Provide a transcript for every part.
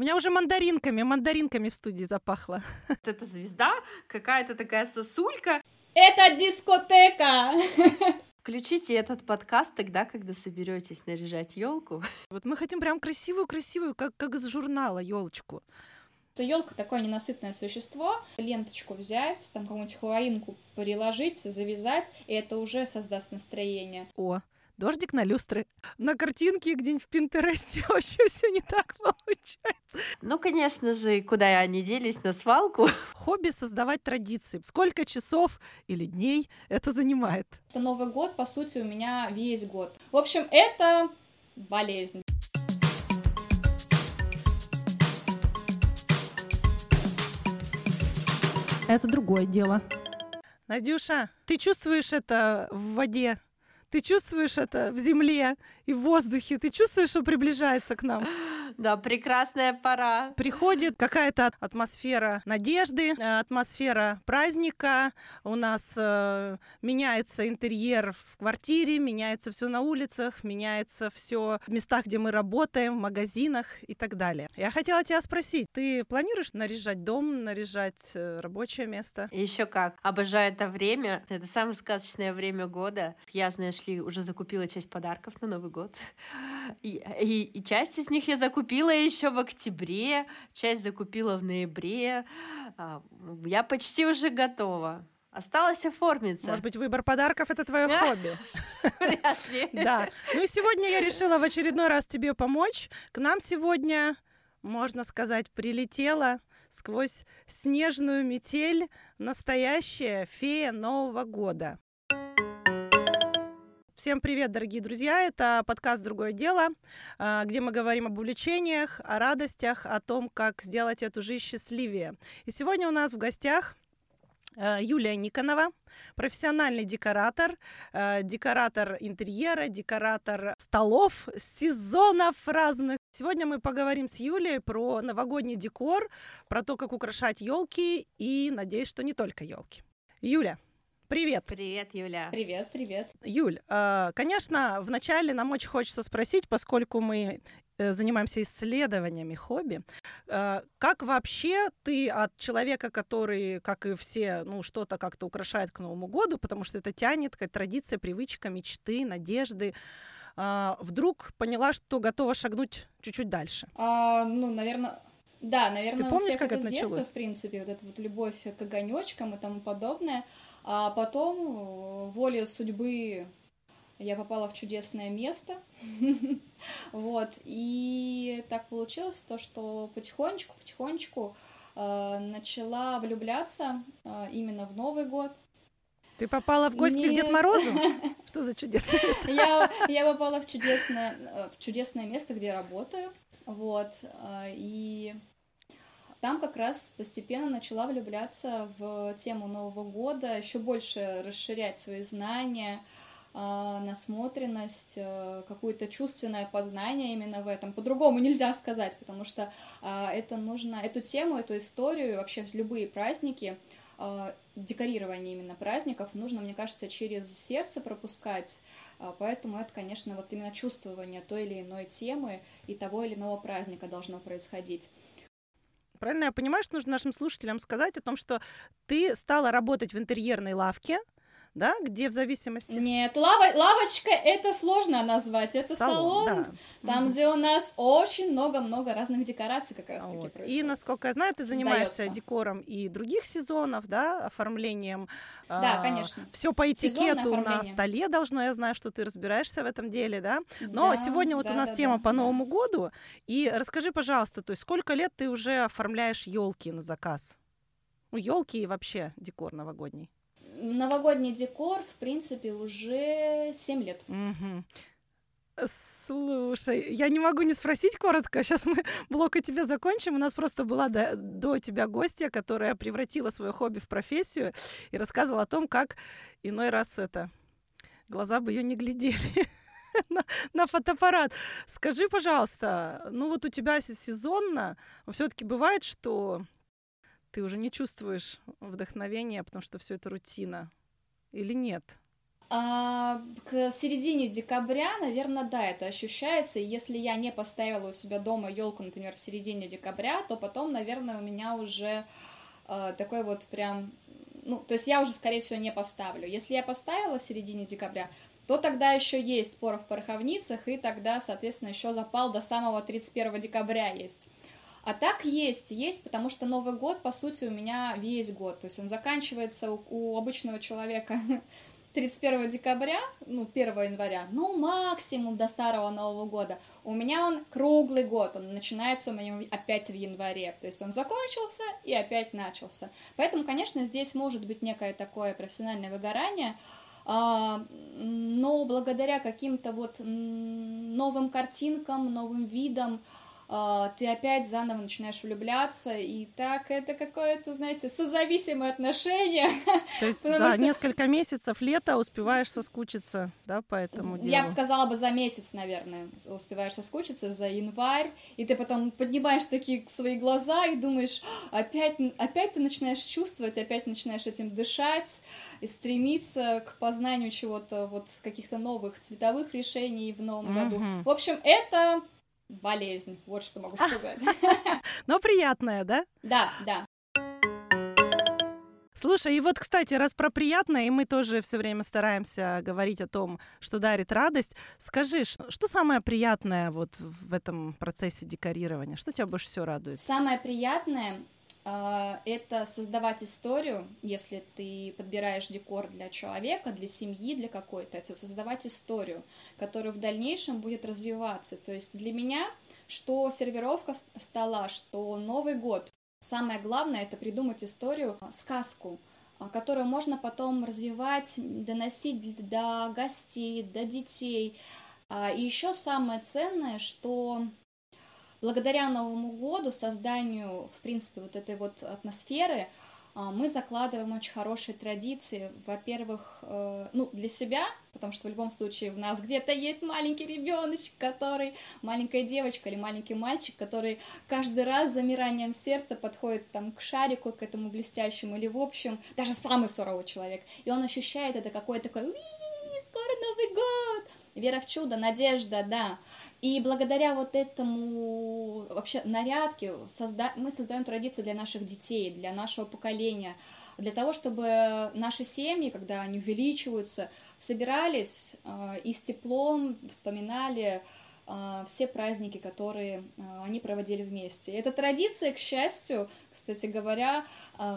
У меня уже мандаринками, мандаринками в студии запахло. Вот эта звезда, какая-то такая сосулька. Это дискотека! Включите этот подкаст тогда, когда соберетесь наряжать елку. Вот мы хотим прям красивую-красивую, как, как из журнала, елочку. То елка такое ненасытное существо. Ленточку взять, там какую-нибудь хлоринку приложить, завязать, и это уже создаст настроение. О, дождик на люстры. На картинке где-нибудь в Пинтересте вообще все не так получается. Ну, конечно же, куда они делись на свалку. Хобби создавать традиции. Сколько часов или дней это занимает? Это Новый год, по сути, у меня весь год. В общем, это болезнь. Это другое дело. Надюша, ты чувствуешь это в воде? Ты чувствуешь это в земле и в воздухе? Ты чувствуешь, что приближается к нам? Да, прекрасная пора. Приходит какая-то атмосфера надежды, э, атмосфера праздника. У нас э, меняется интерьер в квартире, меняется все на улицах, меняется все в местах, где мы работаем, в магазинах и так далее. Я хотела тебя спросить, ты планируешь наряжать дом, наряжать э, рабочее место? Еще как. Обожаю это время. Это самое сказочное время года. Я, знаешь ли, уже закупила часть подарков на Новый год. И, и, и часть из них я закупила еще в октябре, часть закупила в ноябре. А, Я почти уже готова. Осталось оформиться. Может быть, выбор подарков это твое хобби? Вряд ли. Да. Ну и сегодня я решила в очередной раз тебе помочь. К нам сегодня, можно сказать, прилетела сквозь снежную метель настоящая фея Нового года. Всем привет, дорогие друзья! Это подкаст «Другое дело», а, где мы говорим об увлечениях, о радостях, о том, как сделать эту жизнь счастливее. И сегодня у нас в гостях э, Юлия Никонова, профессиональный декоратор, э, декоратор интерьера, декоратор столов, сезонов разных. Сегодня мы поговорим с Юлей про новогодний декор, про то, как украшать елки и, надеюсь, что не только елки. Юля, привет! Привет, Юля. Привет, привет. Юль, э, конечно, вначале нам очень хочется спросить, поскольку мы э, занимаемся исследованиями хобби, э, как вообще ты от человека, который, как и все, ну, что-то как-то украшает к Новому году, потому что это тянет, какая традиция, привычка, мечты, надежды, вдруг поняла, что готова шагнуть чуть-чуть дальше? А, ну, наверное, да, наверное, Ты помнишь, у всех как это это с детства, началось? в принципе, вот эта вот любовь к огонечкам и тому подобное. А потом, э, волей судьбы, я попала в чудесное место. Вот, и так получилось то, что потихонечку-потихонечку э, начала влюбляться э, именно в Новый год. Ты попала в гости к Дед Нет. Морозу? Что за чудесное место? Я, я попала в чудесное, в чудесное место, где я работаю, вот, и там как раз постепенно начала влюбляться в тему Нового года, еще больше расширять свои знания, э, насмотренность, э, какое-то чувственное познание именно в этом. По-другому нельзя сказать, потому что э, это нужно, эту тему, эту историю, вообще любые праздники, э, декорирование именно праздников нужно, мне кажется, через сердце пропускать, а, Поэтому это, конечно, вот именно чувствование той или иной темы и того или иного праздника должно происходить. Правильно я понимаю, что нужно нашим слушателям сказать о том, что ты стала работать в интерьерной лавке, да, где в зависимости... Нет, лава- лавочка это сложно назвать, это салон, да. там, Мгм. где у нас очень много-много разных декораций как раз таки Вот. происходит. И, насколько я знаю, ты занимаешься Создается. декором и других сезонов, да, оформлением. Да, конечно. Все по этикету на столе должно, я знаю, что ты разбираешься в этом деле, да. Но Да, сегодня вот у да, нас да, тема да, по да. Новому году. И расскажи, пожалуйста, то есть сколько лет ты уже оформляешь елки на заказ? Ну, елки и вообще декор новогодний. Новогодний декор, в принципе, уже 7 лет. Мгм. Слушай, я не могу не спросить коротко. Сейчас мы блок о тебе закончим. У нас просто была до, до тебя гостья, которая превратила свое хобби в профессию и рассказывала о том, как иной раз это глаза бы ее не глядели на, на фотоаппарат. Скажи, пожалуйста, ну вот у тебя се- сезонно все-таки бывает, что ты уже не чувствуешь вдохновения, потому что все это рутина, или нет? А, к середине декабря, наверное, да, это ощущается. Если я не поставила у себя дома елку, например, в середине декабря, то потом, наверное, у меня уже э, такой вот прям, ну, то есть я уже, скорее всего, не поставлю. Если я поставила в середине декабря, то тогда еще есть порох в пороховницах, и тогда, соответственно, еще запал до самого 31 декабря есть. А так есть, есть, потому что Новый год, по сути, у меня весь год. То есть он заканчивается у, у обычного человека 31 декабря, ну, 1 января, ну, максимум до Старого Нового года. У меня он круглый год, он начинается у меня опять в январе. То есть он закончился и опять начался. Поэтому, конечно, здесь может быть некое такое профессиональное выгорание, а, но благодаря каким-то вот новым картинкам, новым видам, ты опять заново начинаешь влюбляться, и так это какое-то, знаете, созависимое отношение. То есть за что... несколько месяцев лета успеваешь соскучиться, да, по этому делу? Я бы сказала бы за месяц, наверное, успеваешь соскучиться, за январь, и ты потом поднимаешь такие свои глаза и думаешь, опять, опять ты начинаешь чувствовать, опять начинаешь этим дышать и стремиться к познанию чего-то, вот каких-то новых цветовых решений в новом году. В общем, это болезнь, вот что могу сказать. Но приятная, да? Да, да. Слушай, и вот, кстати, раз про приятное, и мы тоже все время стараемся говорить о том, что дарит радость, скажи, что самое приятное вот в этом процессе декорирования? Что тебя больше всего радует? Самое приятное а, это создавать историю, если ты подбираешь декор для человека, для семьи, для какой-то, это создавать историю, которая в дальнейшем будет развиваться. То есть для меня, что сервировка стола, что Новый год, самое главное это придумать историю, сказку, а, которую можно потом развивать, доносить до гостей, до детей. А, и еще самое ценное, что благодаря Новому году, созданию, в принципе, вот этой вот атмосферы, а, мы закладываем очень хорошие традиции. Во-первых, э, ну, для себя, потому что в любом случае в нас где-то есть маленький ребеночек, который, маленькая девочка или маленький мальчик, который каждый раз с замиранием сердца подходит там к шарику, к этому блестящему, или в общем, даже самый суровый человек, и он ощущает это какое-то такое, скоро Новый год, вера в чудо, надежда, да. И благодаря вот этому вообще нарядке созда... мы создаем традиции для наших детей, для нашего поколения, для того, чтобы наши семьи, когда они увеличиваются, собирались э, и с теплом вспоминали э, все праздники, которые э, они проводили вместе. Эта традиция, к счастью, кстати говоря,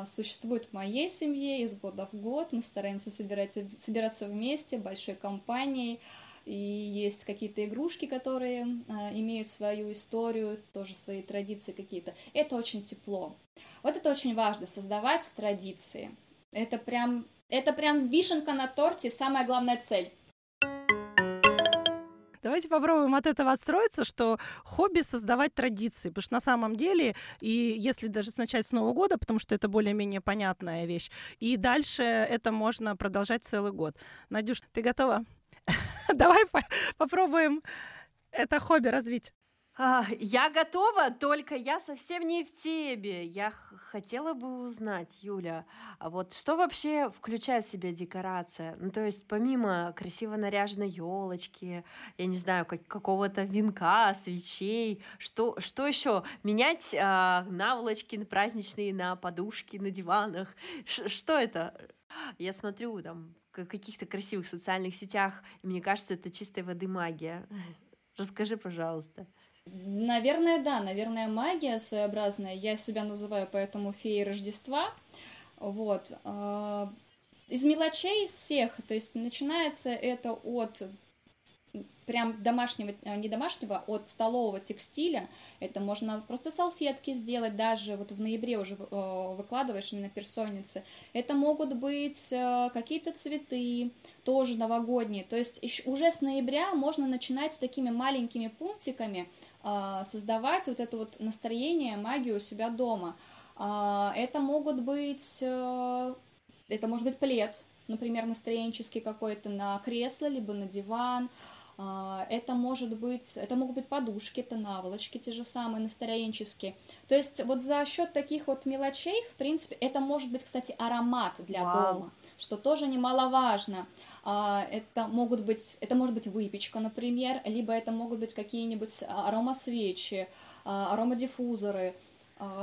существует в моей семье из года в год. Мы стараемся собирать, собираться вместе, большой компанией, и есть какие-то игрушки, которые а, имеют свою историю, тоже свои традиции какие-то. Это очень тепло. Вот это очень важно, создавать традиции. Это прям, это прям вишенка на торте, самая главная цель. Давайте попробуем от этого отстроиться, что хобби создавать традиции, потому что на самом деле, и если даже начать с Нового года, потому что это более-менее понятная вещь, и дальше это можно продолжать целый год. Надюш, ты готова? Давай попробуем это хобби развить. А, я готова, только я совсем не в теме. Я хотела бы узнать, Юля, а вот что вообще включает в себя декорация? Ну, то есть помимо красиво наряженной елочки, я не знаю, как, какого-то венка, свечей, что, что еще? Менять а, наволочки праздничные на подушки, на диванах? Ш что это? Я смотрю там каких-то красивых социальных сетях, и мне кажется, это чистой воды магия. Расскажи, пожалуйста. Наверное, да, наверное, магия своеобразная. Я себя называю поэтому феей Рождества. Вот. А, из мелочей всех, то есть начинается это от прям домашнего, э, не домашнего, от столового текстиля. Это можно просто салфетки сделать, даже вот в ноябре уже э, выкладываешь на персоннице. Это могут быть э, какие-то цветы, тоже новогодние. То есть уже с ноября можно начинать с такими маленькими пунктиками создавать вот это вот настроение, магию у себя дома. Это могут быть, это может быть плед, например, настроенческий какой-то на кресло, либо на диван, а, это может быть, это могут быть подушки, это наволочки те же самые, настроенческие. То есть вот за счет таких вот мелочей, в принципе, это может быть, кстати, аромат для Вау. дома. что тоже немаловажно. А, это могут быть, это может быть выпечка, например, либо это могут быть какие-нибудь аромасвечи, а, аромадиффузоры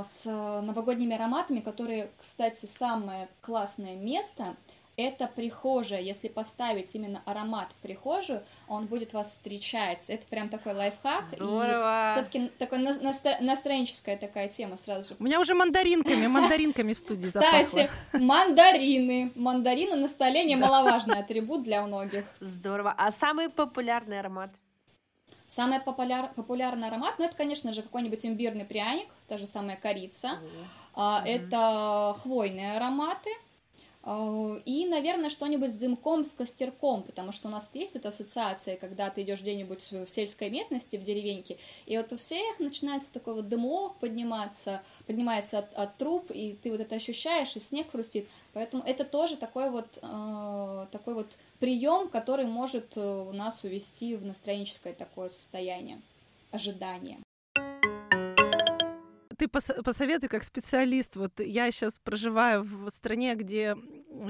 с новогодними ароматами, которые, кстати, самое классное место – это прихожая. Если поставить именно аромат в прихожую, он будет вас встречать. Это прям такой лайфхак. Здорово. И все-таки такой настро- настроенческая такая тема сразу же. У меня уже мандаринками, мандаринками в студии Кстати, мандарины. Мандарины на столе немаловажный атрибут для многих. Здорово. А самый популярный аромат? Самый популяр, популярный аромат, ну, это, конечно же, какой-нибудь имбирный пряник, та же самая корица. Mm-hmm. Это хвойные ароматы, и, наверное, что-нибудь с дымком, с костерком, потому что у нас есть эта ассоциация, когда ты идешь где-нибудь в сельской местности, в деревеньке, и вот у всех начинается такой вот дымок подниматься, поднимается от, от труб, и ты вот это ощущаешь, и снег хрустит. Поэтому это тоже такой вот, э, такой вот прием, который может э, нас увести в настроенческое такое состояние ожидания ты пос- посоветуй как специалист. Вот я сейчас проживаю в стране, где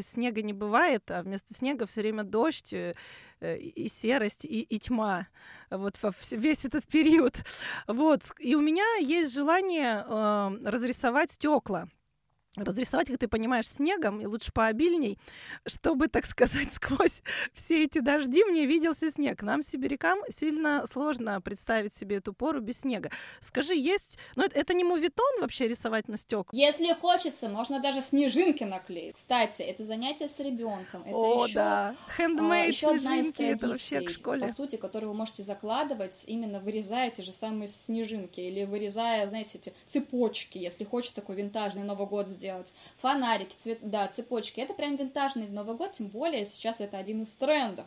снега не бывает, а вместо снега все время дождь э, и серость, и, и тьма. Вот во весь этот период. Вот. И у меня есть желание э, разрисовать стекла разрисовать, как ты понимаешь, снегом, и лучше пообильней, чтобы, так сказать, сквозь все эти дожди мне виделся снег. Нам, сибирякам, сильно сложно представить себе эту пору без снега. Скажи, есть... Ну, это, это не мувитон вообще рисовать на стеклах? Если хочется, можно даже снежинки наклеить. Кстати, это занятие с ребенком. Это О, еще, да. Handmade а, еще одна из традиций, это вообще к школе. по сути, которую вы можете закладывать, именно вырезая те же самые снежинки, или вырезая, знаете, эти цепочки, если хочешь такой винтажный Новый год сделать. Фонарики, цвет, да, цепочки. Это прям винтажный Новый год, тем более сейчас это один из трендов.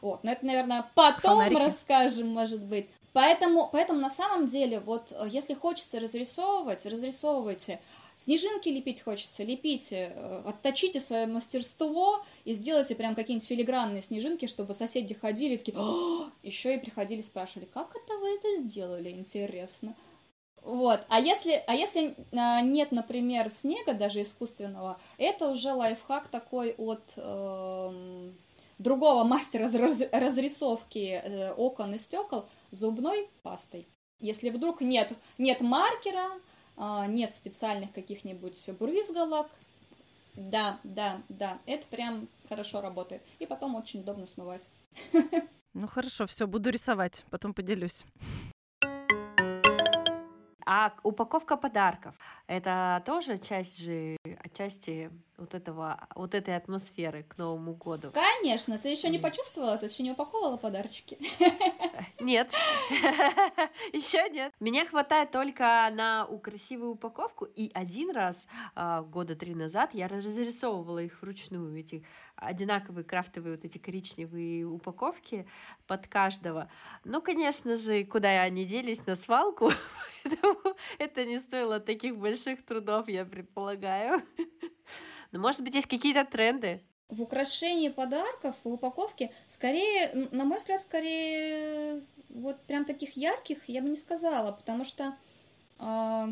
Вот, но это, наверное, потом Фонарики. расскажем, может быть. Поэтому, поэтому на самом деле, вот э, если хочется разрисовывать, разрисовывайте. Снежинки лепить хочется, лепите, э, отточите свое мастерство и сделайте прям какие-нибудь филигранные снежинки, чтобы соседи ходили такие, еще и приходили спрашивали, как это вы это сделали, интересно. Вот. А если, а если а, нет, например, снега, даже искусственного, это уже лайфхак такой от э, другого мастера раз, разрисовки э, окон и стекол зубной пастой. Если вдруг нет, нет маркера, э, нет специальных каких-нибудь брызгалок, да, да, да, это прям хорошо работает. И потом очень удобно смывать. Ну хорошо, все, буду рисовать, потом поделюсь. А упаковка подарков — это тоже часть же, отчасти вот этого, вот этой атмосферы к Новому году. Конечно, ты еще не почувствовала, ты еще не упаковывала подарочки? Нет, еще нет. Меня хватает только на красивую упаковку, и один раз а, года три назад я разрисовывала их вручную, эти одинаковые крафтовые вот эти коричневые упаковки под каждого. Ну, конечно же, куда они делись на свалку, поэтому это не стоило таких больших трудов, я предполагаю. Но, может быть, есть какие-то тренды? В украшении подарков, в упаковке, скорее, на мой взгляд, скорее вот прям таких ярких я бы не сказала, потому что э, а,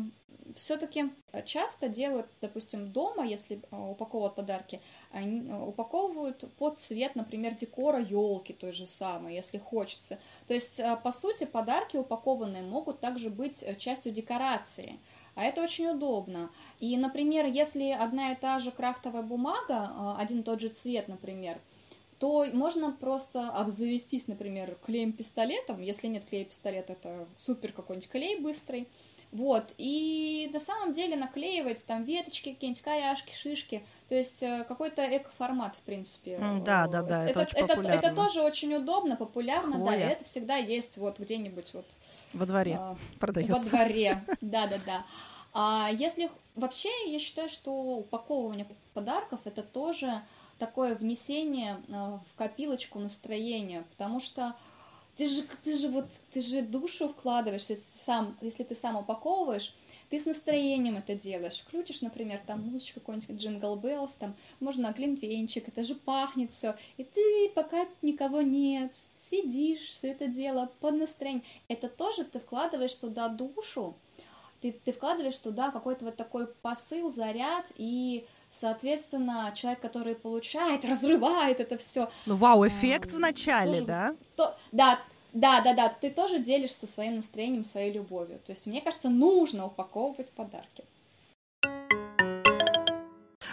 все-таки часто делают, допустим, дома, если а, упаковывают подарки, они упаковывают под цвет, например, декора елки той же самой, если хочется. То есть, а, по сути, подарки упакованные могут также быть частью декорации. А это очень удобно. И, например, если одна и та же крафтовая бумага, а, один и тот же цвет, например, то можно просто обзавестись, например, клеем-пистолетом. Если нет клея-пистолета, это супер какой-нибудь клей быстрый. Вот, и на самом деле наклеивать там веточки, какие-нибудь каяшки, шишки, то есть э, какой-то эко-формат, в принципе. Да, да, да, это, это, это, это, это тоже очень удобно, популярно, Хвоя. да, и это всегда есть вот где-нибудь вот... Во дворе э, продается. Во дворе, да-да-да. А если вообще, я считаю, что упаковывание подарков это тоже такое внесение э, в копилочку настроения, потому что ты же, ты же вот, ты же душу вкладываешь, если, сам, если ты сам упаковываешь, ты с настроением это делаешь. Включишь, например, там музычку какой-нибудь Jingle Bells, там можно глинтвейнчик, это же пахнет все. И ты, пока никого нет, сидишь, все это дело под настроение. Это тоже ты вкладываешь туда душу, ты, ты вкладываешь туда какой-то вот такой посыл, заряд, и Соответственно, человек, который получает, разрывает это все. Ну, вау-эффект в начале, да? То, да, да, да, да, ты тоже делишься своим настроением, своей любовью. То есть, мне кажется, нужно упаковывать подарки.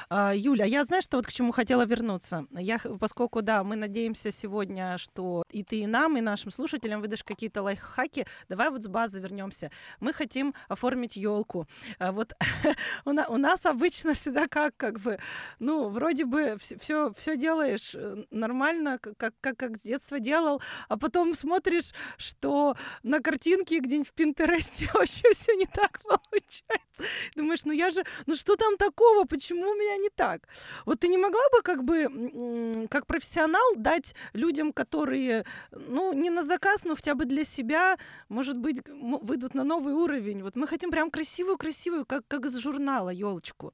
А, Юля, я знаю, что вот к чему хотела вернуться. Я, поскольку, да, мы надеемся сегодня, что и ты, и нам, и нашим слушателям выдашь какие-то лайфхаки, давай вот с базы вернемся. Мы хотим оформить елку. А вот у, нас обычно всегда как, как бы, ну, вроде бы все, все делаешь э, нормально, как, как, как с детства делал, а потом смотришь, что на картинке где-нибудь в Пинтересте вообще все не так получается. Думаешь, ну я же, ну что там такого, почему у меня не так. Вот ты не могла бы как бы как профессионал дать людям, которые, ну, не на заказ, но хотя бы для себя, может быть, выйдут на новый уровень. Вот мы хотим прям красивую-красивую, как, как из журнала, елочку.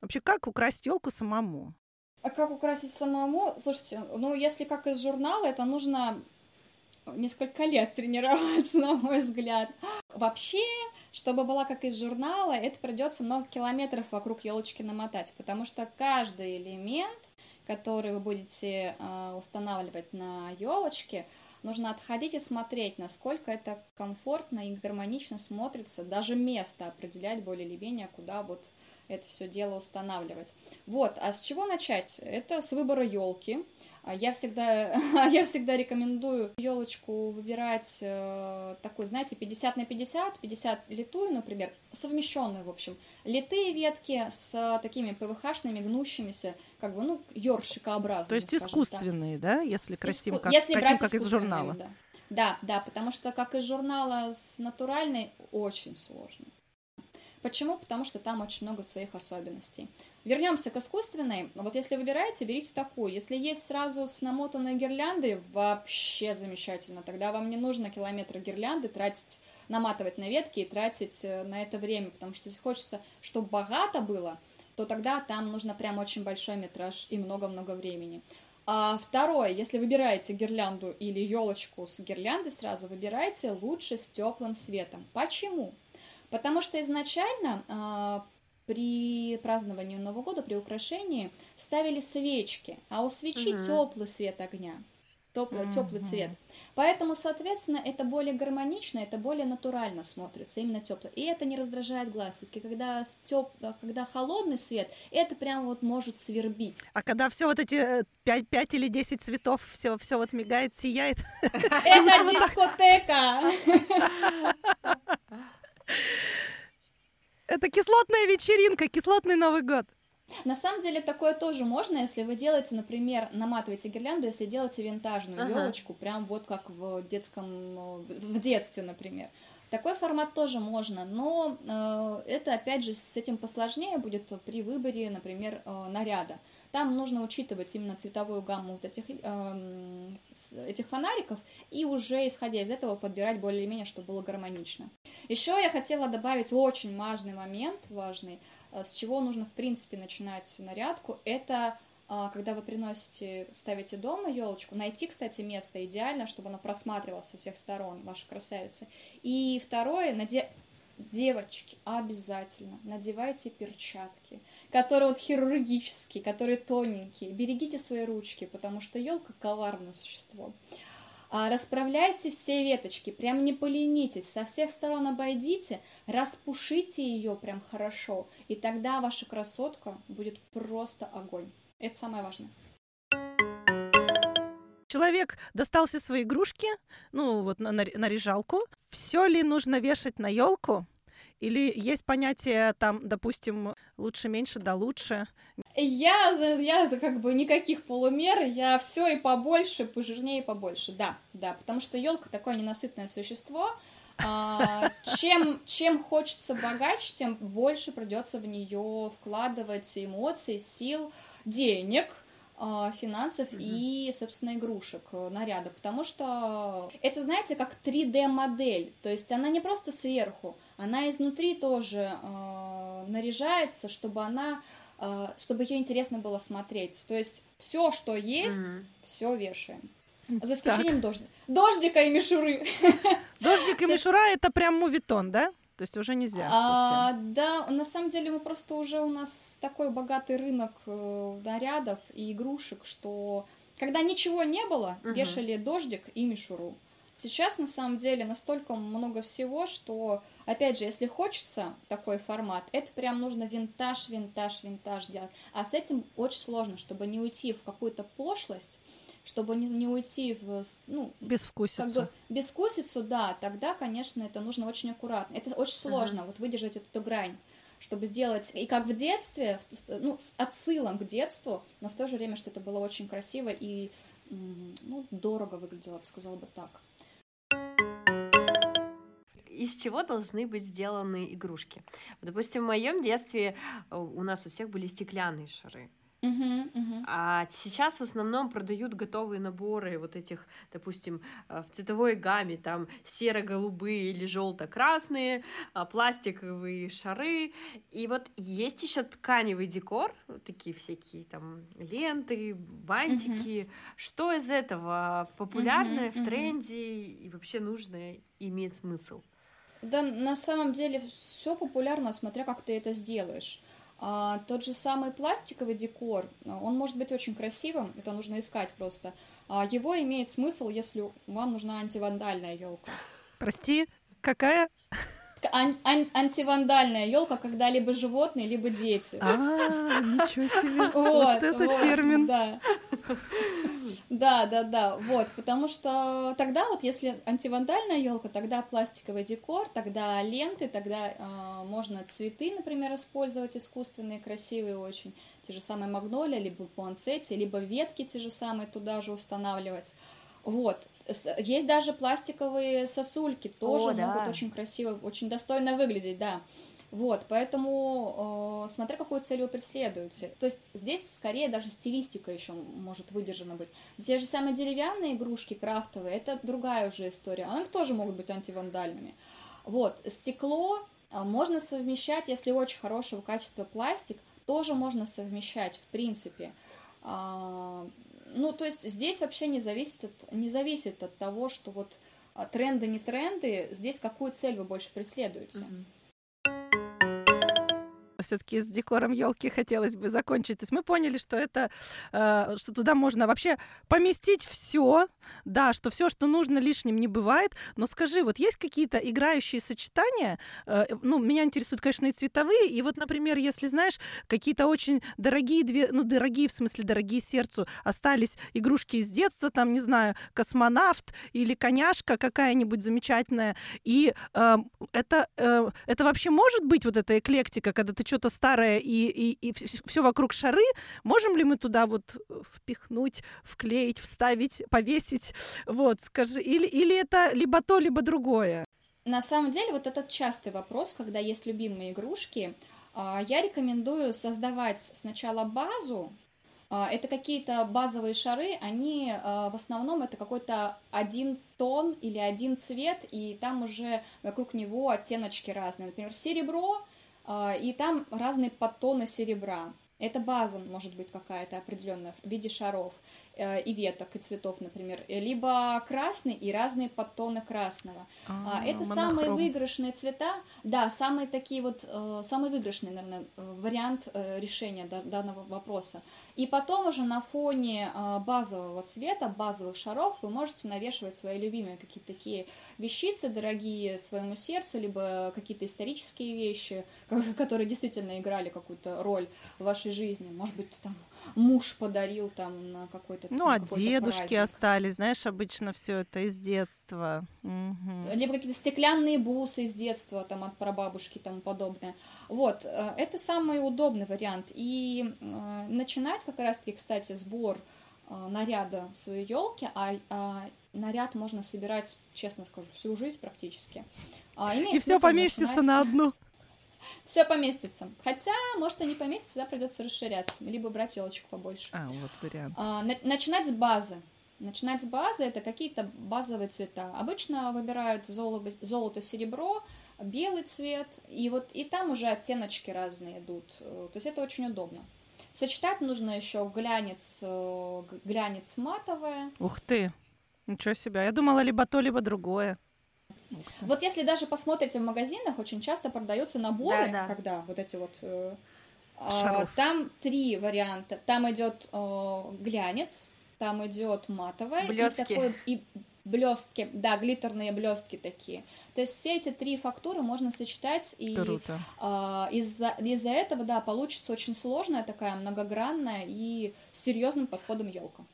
Вообще, как украсть елку самому? А как украсить самому? Слушайте, ну, если как из журнала, это нужно несколько лет тренироваться, на мой взгляд. Вообще, чтобы была как из журнала, это придется много километров вокруг елочки намотать, потому что каждый элемент, который вы будете э, устанавливать на елочке, нужно отходить и смотреть, насколько это комфортно и гармонично смотрится, даже место определять более или менее, куда вот это все дело устанавливать. Вот, а с чего начать? Это с выбора елки. А я всегда, я всегда рекомендую елочку выбирать э, такой, знаете, 50 на 50, 50 литую, например, совмещенную, в общем. Литые ветки с такими ПВХшными, гнущимися, как бы, ну, ёршикообразными. То есть искусственные, так. да, если красиво, как, если брать как из журнала? Да. да, да, потому что как из журнала с натуральной очень сложно. Почему? Потому что там очень много своих особенностей. Вернемся к искусственной. Вот если выбираете, берите такую. Если есть сразу с намотанной гирляндой, вообще замечательно. Тогда вам не нужно километры гирлянды тратить, наматывать на ветки и тратить э, на это время. Потому что если хочется, чтобы богато было, то тогда там нужно прям очень большой метраж и много-много времени. А второе, если выбираете гирлянду или елочку с гирляндой сразу, выбирайте лучше с теплым светом. Почему? Потому что изначально а, при праздновании Нового года, при украшении ставили свечки, а у свечи угу. теплый свет огня, теплый, угу. теплый цвет. Поэтому, соответственно, это более гармонично, это более натурально смотрится, именно теплый. И это не раздражает глаз. Все-таки когда, теп... когда холодный свет, это прям вот может свербить. А когда все вот эти 5, э, 5 или 10 цветов, все, все вот мигает, сияет. Это дискотека! Это кислотная вечеринка, кислотный Новый год. На самом деле такое тоже можно, если вы делаете, например, наматываете гирлянду, если делаете винтажную ага. елочку, прям вот как в детском, в детстве, например. Такой формат тоже можно, но э, это опять же с этим посложнее будет при выборе, например, э, наряда. Там нужно учитывать именно цветовую гамму вот этих, э, этих фонариков и уже исходя из этого подбирать более-менее, чтобы было гармонично. Еще я хотела добавить очень важный момент, важный, э, с чего нужно в принципе начинать нарядку, это э, когда вы приносите, ставите дома елочку, найти, кстати, место идеально, чтобы оно просматривалось со всех сторон, ваши красавицы. И второе, наде... девочки, обязательно надевайте перчатки которые вот хирургические, которые тоненькие. Берегите свои ручки, потому что елка коварное существо. А, расправляйте все веточки, прям не поленитесь, со всех сторон обойдите, распушите ее прям хорошо, и тогда ваша красотка будет просто огонь. Это самое важное человек достал все свои игрушки, ну вот на, на, наряжалку. Все ли нужно вешать на елку? Или есть понятие там, допустим, лучше меньше, да лучше? Я за, я за как бы никаких полумер, я все и побольше, пожирнее и побольше, да, да, потому что елка такое ненасытное существо, а, чем, чем хочется богаче, тем больше придется в нее вкладывать эмоций, сил, денег, финансов mm-hmm. и, собственно, игрушек, э, наряда, потому что это, знаете, как 3D-модель, то есть она не просто сверху, она изнутри тоже э, наряжается, чтобы она, э, чтобы ее интересно было смотреть, то есть все, что есть, mm-hmm. все вешаем. За исключением дождика. Дождика и мишуры. Дождик и мишура это прям мувитон, да? То есть уже нельзя. А, да, на самом деле мы просто уже у нас такой богатый рынок э, нарядов и игрушек, что когда ничего не было, угу. вешали дождик и мишуру. Сейчас на самом деле настолько много всего, что, опять же, если хочется такой формат, это прям нужно винтаж, винтаж, винтаж делать. А с этим очень сложно, чтобы не уйти в какую-то пошлость, чтобы не, не уйти в ну, безвкусицу. Как бы, безвкусицу, да, тогда, конечно, это нужно очень аккуратно. Это очень сложно, uh-huh. вот выдержать эту, эту грань чтобы сделать, и как в детстве, ну, с отсылом к детству, но в то же время, что это было очень красиво и, ну, дорого выглядело, я бы сказала бы так из чего должны быть сделаны игрушки. Допустим, в моем детстве э, у нас у всех были стеклянные шары. Uh-huh, uh-huh. А сейчас в основном продают готовые наборы вот этих, допустим, э, в цветовой гамме, там серо-голубые или желто-красные, а, пластиковые шары. И вот есть еще тканевый декор, такие всякие там ленты, бантики. Uh-huh. Что из этого популярное uh-huh, в тренде uh-huh. и вообще нужно имеет смысл? Да, на самом деле все популярно, смотря как ты это сделаешь. А, тот же самый пластиковый декор, он может быть очень красивым, это нужно искать просто. А, его имеет смысл, если вам нужна антивандальная елка. Прости, какая? Ан- ан- антивандальная елка, когда либо животные, либо дети. А, ничего себе. Вот, это термин. Да. Да, да, да, вот, потому что тогда вот если антивандальная елка, тогда пластиковый декор, тогда ленты, тогда э, можно цветы, например, использовать искусственные, красивые очень, те же самые магнолия, либо пуансетти, либо ветки те же самые туда же устанавливать. Вот. Есть даже пластиковые сосульки, тоже О, могут да. очень красиво, очень достойно выглядеть, да. Вот, поэтому э, смотря какую цель вы преследуете. То есть здесь скорее даже стилистика еще может выдержана быть. Те же самые деревянные игрушки крафтовые, это другая уже история. Они тоже могут быть антивандальными. Вот, стекло э, можно совмещать, если очень хорошего качества пластик, тоже можно совмещать, в принципе. Ну, то есть здесь вообще не зависит от, не зависит от того, что вот а, тренды, не тренды, здесь какую цель вы больше преследуете. Mm-hmm все-таки с декором елки хотелось бы закончить. То есть мы поняли, что это, э, что туда можно вообще поместить все, да, что все, что нужно, лишним не бывает. Но скажи, вот есть какие-то играющие сочетания? Э, ну, меня интересуют, конечно, и цветовые. И вот, например, если знаешь, какие-то очень дорогие, две, ну, дорогие в смысле дорогие сердцу, остались игрушки из детства, там, не знаю, космонавт или коняшка какая-нибудь замечательная. И э, это, э, это вообще может быть вот эта эклектика, когда ты что-то старое и, и, и все вокруг шары, можем ли мы туда вот впихнуть, вклеить, вставить, повесить? Вот, скажи, или, или это либо то, либо другое? На самом деле, вот этот частый вопрос, когда есть любимые игрушки, а, я рекомендую создавать сначала базу, а, это какие-то базовые шары, они а, в основном это какой-то один тон или один цвет, и там уже вокруг него оттеночки разные. Например, серебро и там разные подтоны серебра. Это база может быть какая-то определенная в виде шаров. Э, и веток, и цветов, например, либо красный и разные подтоны красного. А, а Это монохром. самые выигрышные цвета, да, самые такие вот, э, самый выигрышный, наверное, вариант э, решения данного вопроса. И потом уже на фоне базового цвета, базовых шаров вы можете навешивать свои любимые какие-то такие вещицы, дорогие своему сердцу, либо какие-то исторические вещи, которые действительно играли какую-то роль в вашей жизни. Может быть, там муж подарил там на какой-то Ну, а дедушки праздник. остались, знаешь, обычно все это из детства. Угу. Либо какие-то стеклянные бусы из детства, там, от прабабушки и тому подобное. Вот, э, это самый удобный вариант. И э, начинать как раз-таки, кстати, сбор э, наряда своей елки, а, а наряд можно собирать, честно скажу, всю жизнь практически. А, и все поместится начинать... на одну все поместится. Хотя, может, и не поместится, да, придется расширяться, либо брать елочку побольше. А, вот вариант. А, на- начинать с базы. Начинать с базы это какие-то базовые цвета. Обычно выбирают золото, золото, серебро, белый цвет, и вот и там уже оттеночки разные идут. То есть это очень удобно. Сочетать нужно еще глянец, э, глянец матовое. Ух ты, ничего себе. Я думала либо то, либо другое. Вот если даже посмотрите в магазинах, очень часто продаются наборы, да, да. когда вот эти вот э, а, там три варианта. Там идет э, глянец, там идет матовая блестки. и такой и блестки, да, глиттерные блестки такие. То есть все эти три фактуры можно сочетать и Круто. э, из-за из-за этого, да, получится очень сложная такая многогранная и с серьезным подходом елка.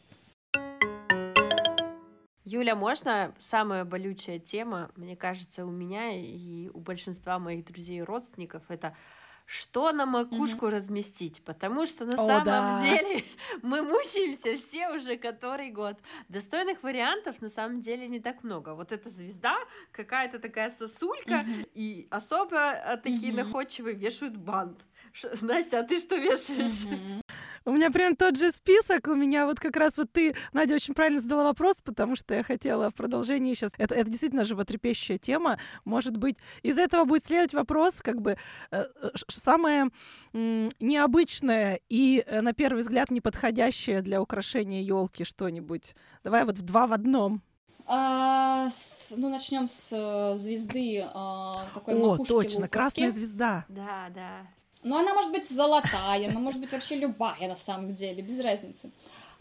Юля, можно самая болючая тема, мне кажется, у меня и у большинства моих друзей и родственников, это что на макушку угу. разместить, потому что на О, самом да. деле мы мучаемся все уже который год. Достойных вариантов на самом деле не так много. Вот эта звезда, какая-то такая сосулька, угу. и особо а, такие угу. находчивые вешают бант. Ш- Настя, а ты что вешаешь? Угу. У меня прям тот же список. У меня вот как раз вот ты, Надя, очень правильно задала вопрос, потому что я хотела в продолжении сейчас... Это, это действительно животрепещущая тема. Может быть, из этого будет следовать вопрос, как бы э, самое э, необычное и, э, на первый взгляд, неподходящее для украшения елки что-нибудь. Давай вот в два в одном. А, с, ну, начнем с э, звезды а, такой О, точно, красная звезда. Да, да. Ну, она может быть золотая, она может быть вообще любая на самом деле, без разницы.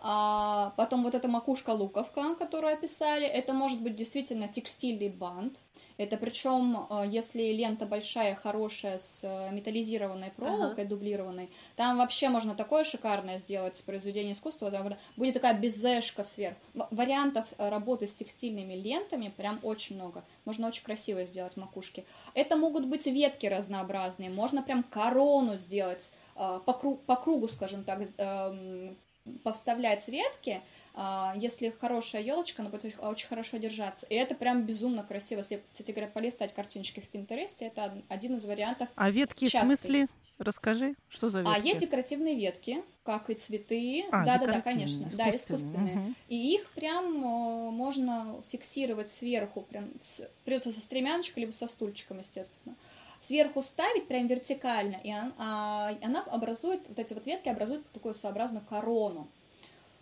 А, потом вот эта макушка-луковка, которую описали, это может быть действительно текстильный бант. Это причем, э, если лента большая, хорошая, с э, металлизированной проволокой, ага. дублированной, там вообще можно такое шикарное сделать произведение искусства. Там будет такая безэшка сверху. Вариантов э, работы с текстильными лентами прям очень много. Можно очень красиво сделать макушки. Это могут быть ветки разнообразные. Можно прям корону сделать по, кругу, по кругу, скажем так, эм, повставлять ветки, а, если хорошая елочка, она будет очень хорошо держаться. И это прям безумно красиво. Если, кстати говоря, полистать картиночки в Пинтересте, это один из вариантов. А ветки частый. в смысле? Расскажи, что за ветки? А есть декоративные ветки, как и цветы. А, да, да, да, конечно. Искусственные. Да, искусственные. Угу. И их прям э, можно фиксировать сверху, прям с, придется со стремяночкой, либо со стульчиком, естественно. Сверху ставить прям вертикально, и она, а, она образует, вот эти вот ветки образуют такую своеобразную корону.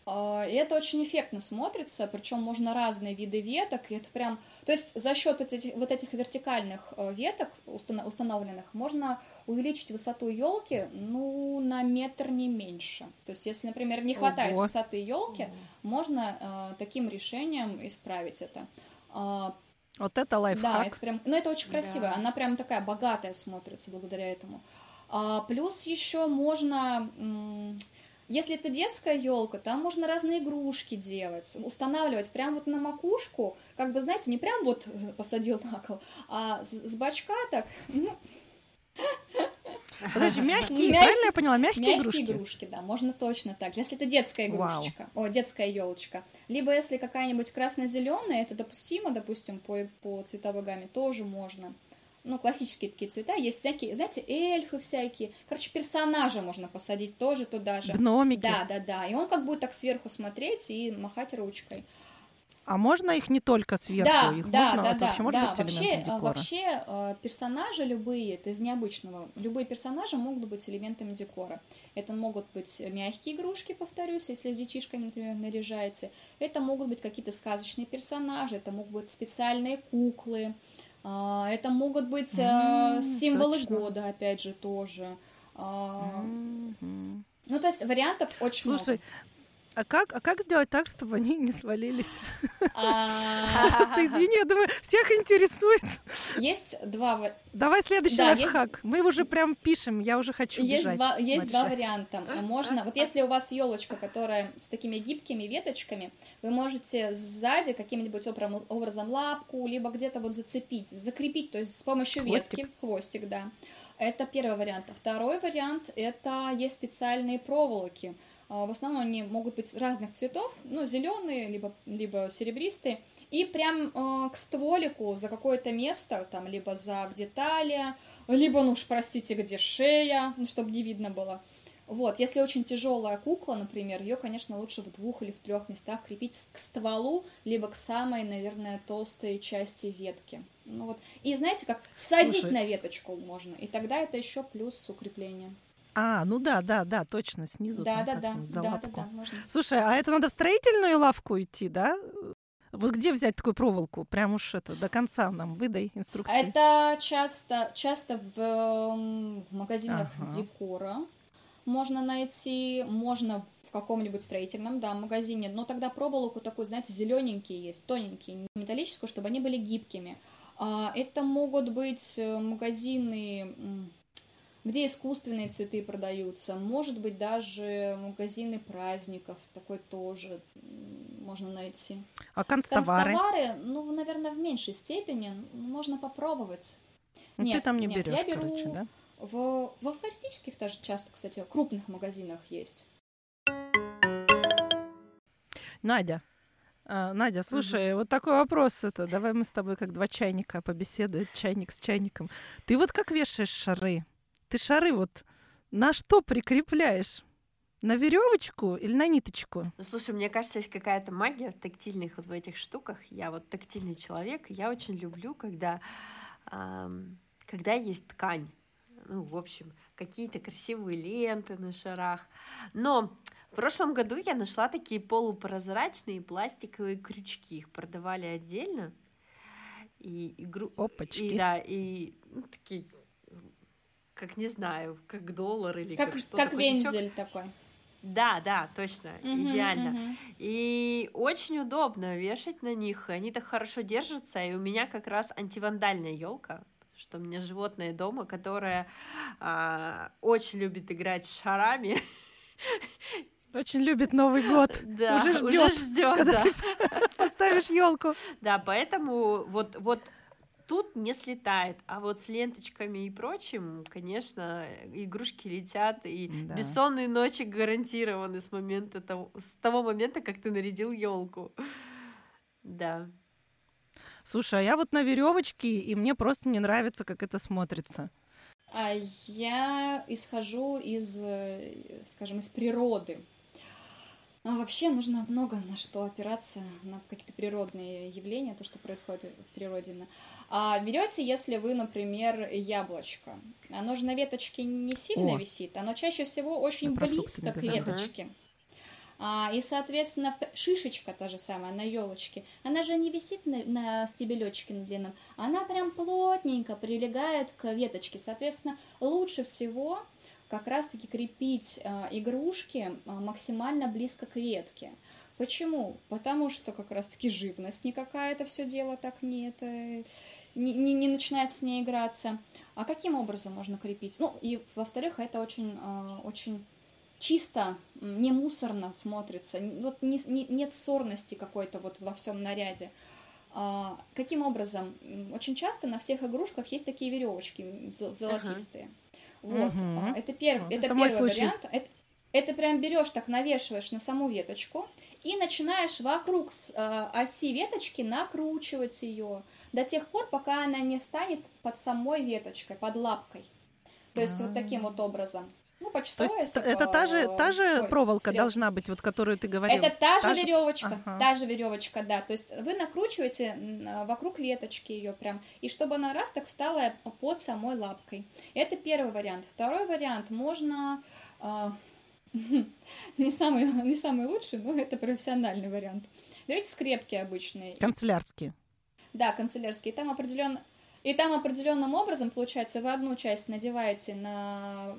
А, и это очень эффектно смотрится, причем можно разные виды веток, и это прям... То есть за счет этих, вот этих вертикальных э, веток установленных можно увеличить высоту елки, ну, на метр не меньше. То есть, если, например, не хватает Ого. высоты елки, можно э, таким решением исправить это. Вот это лайфхак. Да, это прям, ну это очень красиво, да. она прям такая богатая смотрится благодаря этому. А, плюс еще можно если это детская елка, там можно разные игрушки делать, устанавливать прям вот на макушку, как бы, знаете, не прям вот э, посадил на кол, а с, с бачка так, ну, Подожди, мягкие, правильно я поняла? Мягкие, мягкие игрушки? игрушки, да, можно точно так же. Если это детская игрушечка, о, детская елочка. Либо если какая-нибудь красно-зеленая, это допустимо, допустим, по, по цветовой гамме тоже можно ну, классические такие цвета, есть всякие, знаете, эльфы всякие, короче, персонажа можно посадить тоже туда же. Гномики. Да, да, да, и он как будет так сверху смотреть и махать ручкой. А можно их не только сверху, да, их да, можно, да, это да, вообще да, быть вообще, декора? вообще э, персонажи любые, это из необычного, любые персонажи могут быть элементами декора. Это могут быть мягкие игрушки, повторюсь, если с детишками, например, наряжаете. Это могут быть какие-то сказочные персонажи, это могут быть специальные куклы, а, это могут быть mm, символы точно. года, опять же, тоже. Mm-hmm. Ну, то есть вариантов очень Слушай, много. А как, а как сделать так, чтобы они не свалились? А. Просто извини, я думаю, всех интересует. Есть два... Давай следующий лайфхак. Мы уже прям пишем, я уже хочу Есть два, есть два варианта. Можно, вот если у вас елочка, которая с такими гибкими веточками, вы можете сзади каким-нибудь образом лапку, либо где-то вот зацепить, закрепить, то есть с помощью ветки, хвостик, да. Это первый вариант. Второй вариант, это есть специальные проволоки, а, в основном они могут быть разных цветов, ну, зеленые, либо, либо серебристые. И прям э, к стволику за какое-то место, там, либо за где талия, либо, ну уж простите, где шея, ну, чтобы не видно было. Вот, если очень тяжелая кукла, например, ее, конечно, лучше в двух или в трех местах крепить к стволу, либо к самой, наверное, толстой части ветки. Ну вот. И знаете, как садить Слушай. на веточку можно, и тогда это еще плюс укрепления. А, ну да, да, да, точно, снизу. Да, да, да, да, да, да, можно. Слушай, а это надо в строительную лавку идти, да? Вот где взять такую проволоку? Прям уж это, до конца нам выдай инструкции. Это часто, часто в, в магазинах ага. декора можно найти, можно в каком-нибудь строительном, да, магазине, но тогда проволоку такую, знаете, зелененькие есть, тоненькие, не металлическую, чтобы они были гибкими. А, это могут быть э, магазины, где искусственные цветы продаются, может быть даже магазины праздников, такой тоже можно найти. А констовары? Констовары, ну, наверное, в меньшей степени, можно попробовать. Ну, нет, ты там не нет, берешь, я беру короче, да? В, во флористических даже часто, кстати, крупных магазинах есть. Надя, а, Надя, слушай, угу. вот такой вопрос это. Давай мы с тобой как два чайника побеседуем, чайник с чайником. Ты вот как вешаешь шары? Ты шары вот на что прикрепляешь? На веревочку или на ниточку? Ну, слушай, мне кажется, есть какая-то магия в тактильных вот в этих штуках. Я вот тактильный человек, я очень люблю, когда, эм, когда есть ткань ну, в общем, какие-то красивые ленты на шарах. Но в прошлом году я нашла такие полупрозрачные пластиковые крючки. Их продавали отдельно. И игру... Опачки. И, да, и ну, такие, как не знаю, как доллар или как, как что-то. Как вензель такой. Да, да, точно, uh-huh, идеально. Uh-huh. И очень удобно вешать на них, они так хорошо держатся, и у меня как раз антивандальная елка, что у меня животное дома, которое а, очень любит играть с шарами. Очень любит Новый год. Да, уже ждет, уже ждет да. поставишь елку. Да, поэтому вот, вот тут не слетает, а вот с ленточками и прочим, конечно, игрушки летят, и да. бессонные ночи гарантированы с момента того, с того момента, как ты нарядил елку. Да. Слушай, а я вот на веревочке, и мне просто не нравится, как это смотрится. А я исхожу из, э, скажем, из природы. А вообще нужно много на что опираться, на какие-то природные явления, то, что происходит в природе. А берете, если вы, например, яблочко. Оно же на веточке не сильно О. висит, оно чаще всего очень близко к веточке. Ага. А, и, соответственно, шишечка та же самая на елочке, она же не висит на, на стебелечке на длинном, она прям плотненько прилегает к веточке. Соответственно, лучше всего как раз-таки крепить а, игрушки а, максимально близко к ветке. Почему? Потому что как раз-таки живность никакая это все дело так не это не, не, не начинает с ней играться. А каким образом можно крепить? Ну и во-вторых, это очень, очень чисто, не мусорно смотрится, вот не, не, нет сорности какой-то вот во всем наряде. А, каким образом? Очень часто на всех игрушках есть такие веревочки золотистые. Ага. Вот, угу. это, пер, вот, это, это первый вариант. Это, это прям берешь так, навешиваешь на саму веточку и начинаешь вокруг э, оси веточки накручивать ее до тех пор, пока она не встанет под самой веточкой, под лапкой. То есть А-а-а. вот таким вот образом. Ну, по То есть это та же, та же Ой, проволока сверху. должна быть, вот которую ты говорил? Это та, та же веревочка, ага. та же веревочка, да. То есть вы накручиваете вокруг веточки ее прям, и чтобы она раз так встала под самой лапкой. Это первый вариант. Второй вариант можно... Э, не, самый, не самый лучший, но это профессиональный вариант. Берете скрепки обычные. Канцелярские. Да, канцелярские. Там определенно и там определенным образом, получается, вы одну часть надеваете на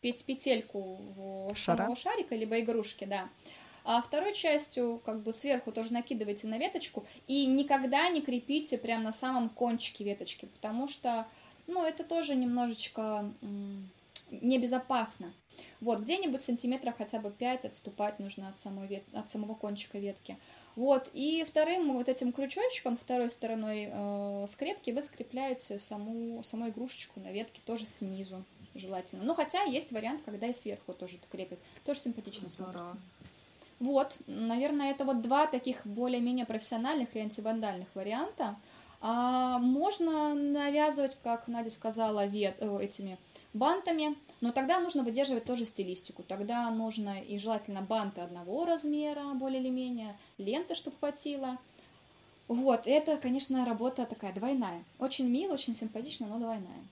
петельку Шара. самого шарика, либо игрушки, да. А второй частью, как бы сверху тоже накидываете на веточку и никогда не крепите прямо на самом кончике веточки, потому что, ну, это тоже немножечко небезопасно. Вот, где-нибудь сантиметров хотя бы 5 отступать нужно от, самой вет... от самого кончика ветки. Вот, и вторым вот этим крючочком, второй стороной э, скрепки вы скрепляете саму, саму игрушечку на ветке тоже снизу желательно. Ну, хотя есть вариант, когда и сверху тоже это крепят. Тоже симпатично Здорово. смотрится. Вот, наверное, это вот два таких более-менее профессиональных и антивандальных варианта. А можно навязывать, как Надя сказала, вет, э, этими бантами, но тогда нужно выдерживать тоже стилистику. Тогда нужно и желательно банты одного размера, более или менее, лента, чтобы хватило. Вот, это, конечно, работа такая двойная. Очень мило, очень симпатично, но двойная.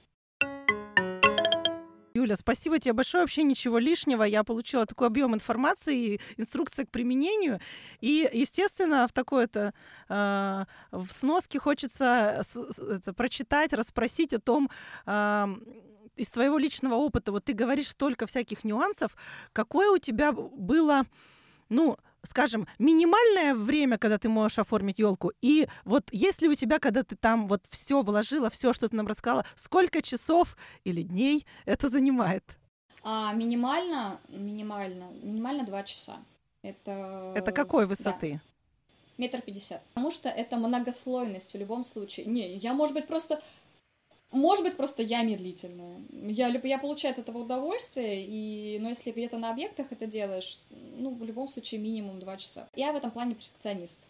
Юля, спасибо тебе большое. Вообще ничего лишнего. Я получила такой объем информации инструкция к применению. И, естественно, в такой-то э, в сноске хочется это, прочитать, расспросить о том, э, из твоего личного опыта, вот ты говоришь столько всяких нюансов, какое у тебя было, ну, скажем, минимальное время, когда ты можешь оформить елку, и вот если у тебя, когда ты там вот все вложила, все, что ты нам рассказала, сколько часов или дней это занимает? А, минимально, минимально, минимально два часа. Это... Это какой высоты? Да. Метр пятьдесят. Потому что это многослойность в любом случае. Не, я, может быть, просто может быть, просто я медлительная. Я, я получаю от этого удовольствие, и, но если где-то на объектах это делаешь, ну, в любом случае, минимум два часа. Я в этом плане перфекционист.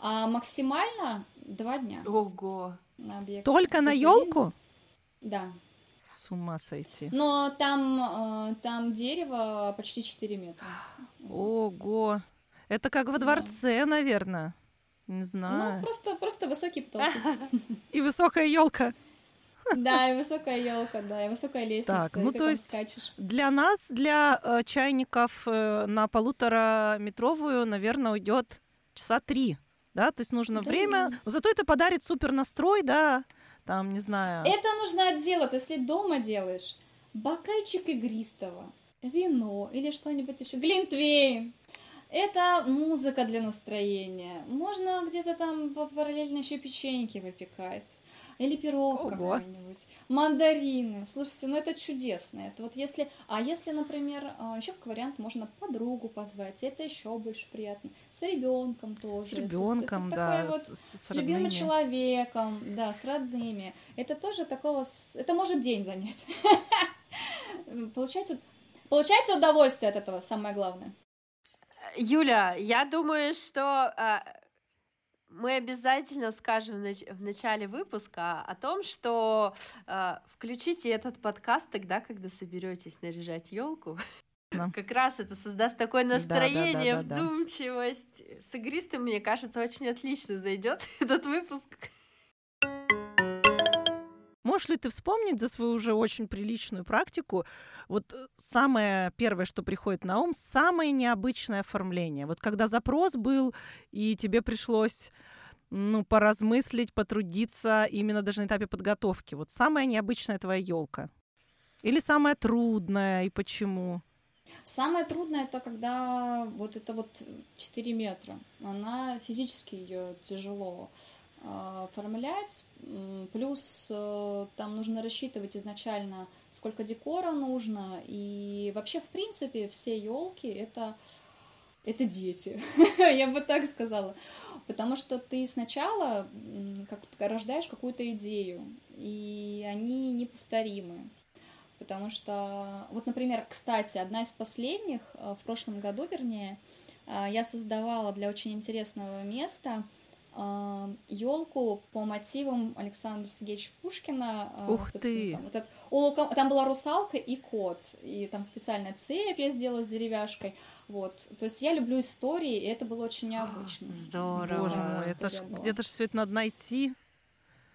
А максимально два дня. Ого! На объекте. Только на елку? Да. С ума сойти. Но там, э, там дерево почти 4 метра. Ого! Это как во дворце, да. наверное. Не знаю. Ну, просто, просто высокий потолок. И высокая елка. Да, и высокая елка, да, и высокая лестница. Так, ну то есть скачешь. для нас, для э, чайников э, на полутораметровую, наверное, уйдет часа три, да, то есть нужно да, время, да. но зато это подарит супер настрой, да, там, не знаю. Это нужно отделать, если дома делаешь, бокальчик игристого, вино или что-нибудь еще, глинтвейн, это музыка для настроения. Можно где-то там параллельно еще печеньки выпекать. Или пирог какой-нибудь. Мандарины. Слушайте, ну это чудесно. Это вот если... А если, например, а, еще как вариант, можно подругу позвать. Это еще больше приятно. С ребенком тоже. С ребенком, это, это да. Вот, с, с любимым человеком, да, с родными. Это тоже такого... Это может день занять. Получается, получается удовольствие от этого, самое главное. Юля, я думаю, что а, мы обязательно скажем в начале выпуска о том, что э, включите этот подкаст тогда, когда соберетесь наряжать елку. Да. Как раз это создаст такое настроение, да, да, да, да, вдумчивость. С игристым, мне кажется, очень отлично зайдет этот выпуск. Можешь ли ты вспомнить за свою уже очень приличную практику, вот э, самое первое, что приходит на ум, самое необычное оформление? Вот когда запрос был, и тебе пришлось ну, поразмыслить, потрудиться именно даже на этапе подготовки. Вот самая необычная твоя елка? Или самая трудная, и почему? Самое трудное это когда вот это вот 4 метра. Она физически ее тяжело оформлять. Плюс э, там нужно рассчитывать изначально, сколько декора нужно. И вообще, в принципе, все елки это, это дети. Я бы так сказала. Потому что ты сначала как рождаешь какую-то идею, и они неповторимы. Потому что, вот, например, кстати, одна из последних, э, в прошлом году, вернее, э, я создавала для очень интересного места – елку по мотивам Александра Сергеевича Пушкина. А, Ух ты! Там, вот этот, о, там была русалка и кот, и там специальная цепь я сделала с деревяшкой. Вот. То есть я люблю истории, и это было очень необычно. Здорово. Боже мой, это ж, где-то же все это надо найти.